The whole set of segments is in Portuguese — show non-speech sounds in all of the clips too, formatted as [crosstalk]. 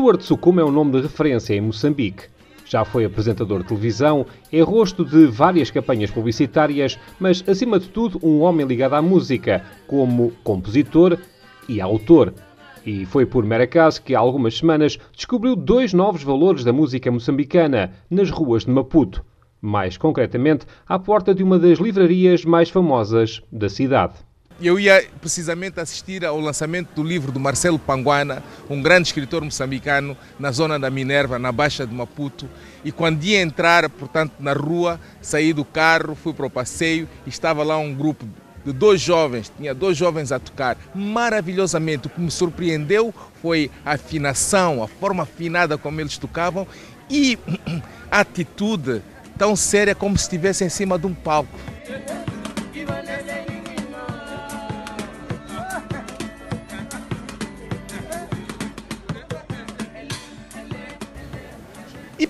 Stuart Sukuma é um nome de referência em Moçambique. Já foi apresentador de televisão, é rosto de várias campanhas publicitárias, mas, acima de tudo, um homem ligado à música, como compositor e autor. E foi por mero acaso que há algumas semanas descobriu dois novos valores da música moçambicana nas ruas de Maputo. Mais concretamente, à porta de uma das livrarias mais famosas da cidade. Eu ia precisamente assistir ao lançamento do livro do Marcelo Panguana, um grande escritor moçambicano, na zona da Minerva, na Baixa de Maputo. E quando ia entrar, portanto, na rua, saí do carro, fui para o passeio estava lá um grupo de dois jovens, tinha dois jovens a tocar maravilhosamente. O que me surpreendeu foi a afinação, a forma afinada como eles tocavam e [clears throat] a atitude tão séria como se estivesse em cima de um palco.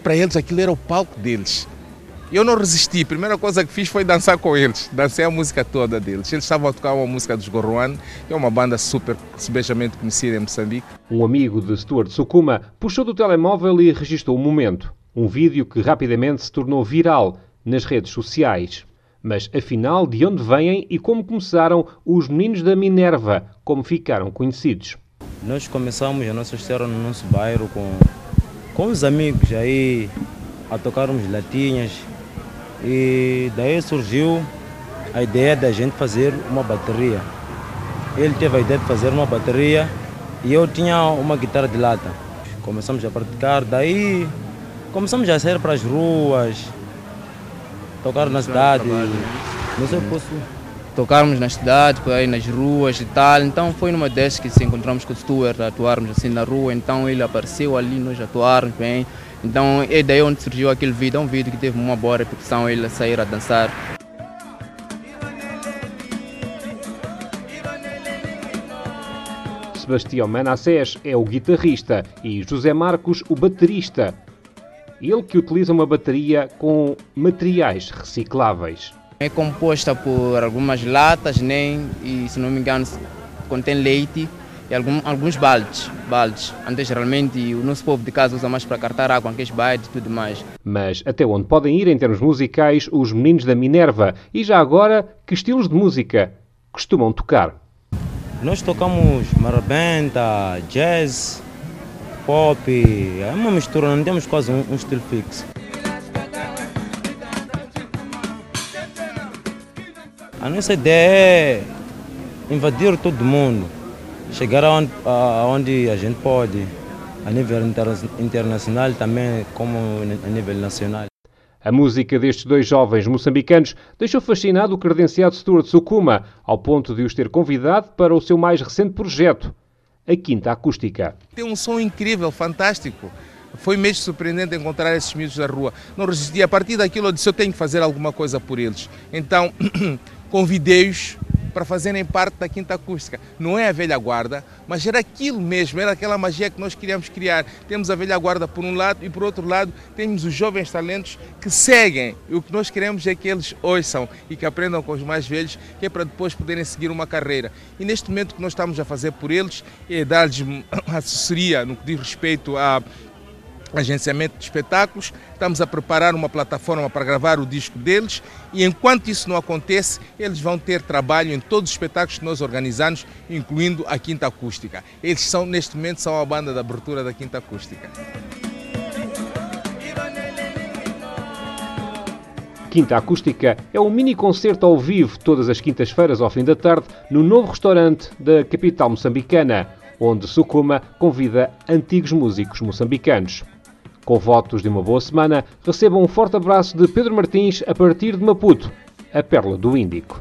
Para eles aquilo era o palco deles. Eu não resisti. A primeira coisa que fiz foi dançar com eles. Dancei a música toda deles. Eles estavam a tocar uma música dos Gorroan, que é uma banda super especialmente conhecida em Moçambique. Um amigo de Stuart Sukuma puxou do telemóvel e registrou o um momento. Um vídeo que rapidamente se tornou viral nas redes sociais. Mas afinal, de onde vêm e como começaram os meninos da Minerva, como ficaram conhecidos? Nós começamos a nossa história no nosso bairro com, com os amigos aí a tocarmos latinhas, e daí surgiu a ideia da gente fazer uma bateria. Ele teve a ideia de fazer uma bateria e eu tinha uma guitarra de lata. Começamos a praticar, daí começamos a sair para as ruas, tocar na cidade. Não sei posso tocarmos na cidade, aí nas ruas e tal. Então foi numa dessas que se encontramos com o Stuart, atuarmos assim na rua. Então ele apareceu ali, nós atuarmos bem. Então é daí onde surgiu aquele vídeo, é um vídeo que teve uma boa repercussão, ele sair a dançar. Sebastião Manassés é o guitarrista e José Marcos o baterista. Ele que utiliza uma bateria com materiais recicláveis. É composta por algumas latas, nem e se não me engano contém leite e algum, alguns baldes, baldes. Antes, geralmente, o nosso povo de casa usa mais para cartar água, aqueles baldes e tudo mais. Mas até onde podem ir em termos musicais os meninos da Minerva? E já agora, que estilos de música costumam tocar? Nós tocamos marabenta, jazz, pop, é uma mistura, não temos quase um, um estilo fixo. A nossa ideia é invadir todo mundo chegar aonde, aonde a gente pode, a nível internacional também como a nível nacional. A música destes dois jovens moçambicanos deixou fascinado o credenciado Stuart Sukuma, ao ponto de os ter convidado para o seu mais recente projeto, a Quinta Acústica. Tem um som incrível, fantástico. Foi mesmo surpreendente encontrar esses miúdos na rua. Não resisti. A partir daquilo eu disse, eu tenho que fazer alguma coisa por eles. Então, [clears throat] convidei-os para fazerem parte da Quinta Acústica. Não é a velha guarda, mas era aquilo mesmo, era aquela magia que nós queríamos criar. Temos a velha guarda por um lado e por outro lado temos os jovens talentos que seguem. E o que nós queremos é que eles ouçam e que aprendam com os mais velhos, que é para depois poderem seguir uma carreira. E neste momento o que nós estamos a fazer por eles é dar-lhes [coughs] assessoria no que diz respeito a agenciamento de espetáculos, estamos a preparar uma plataforma para gravar o disco deles e enquanto isso não acontece, eles vão ter trabalho em todos os espetáculos que nós organizamos, incluindo a Quinta Acústica. Eles são, neste momento, são a banda da abertura da Quinta Acústica. Quinta Acústica é um mini concerto ao vivo todas as quintas-feiras ao fim da tarde no novo restaurante da capital moçambicana, onde Sukuma convida antigos músicos moçambicanos. Com votos de uma boa semana, recebam um forte abraço de Pedro Martins a partir de Maputo, a Pérola do Índico.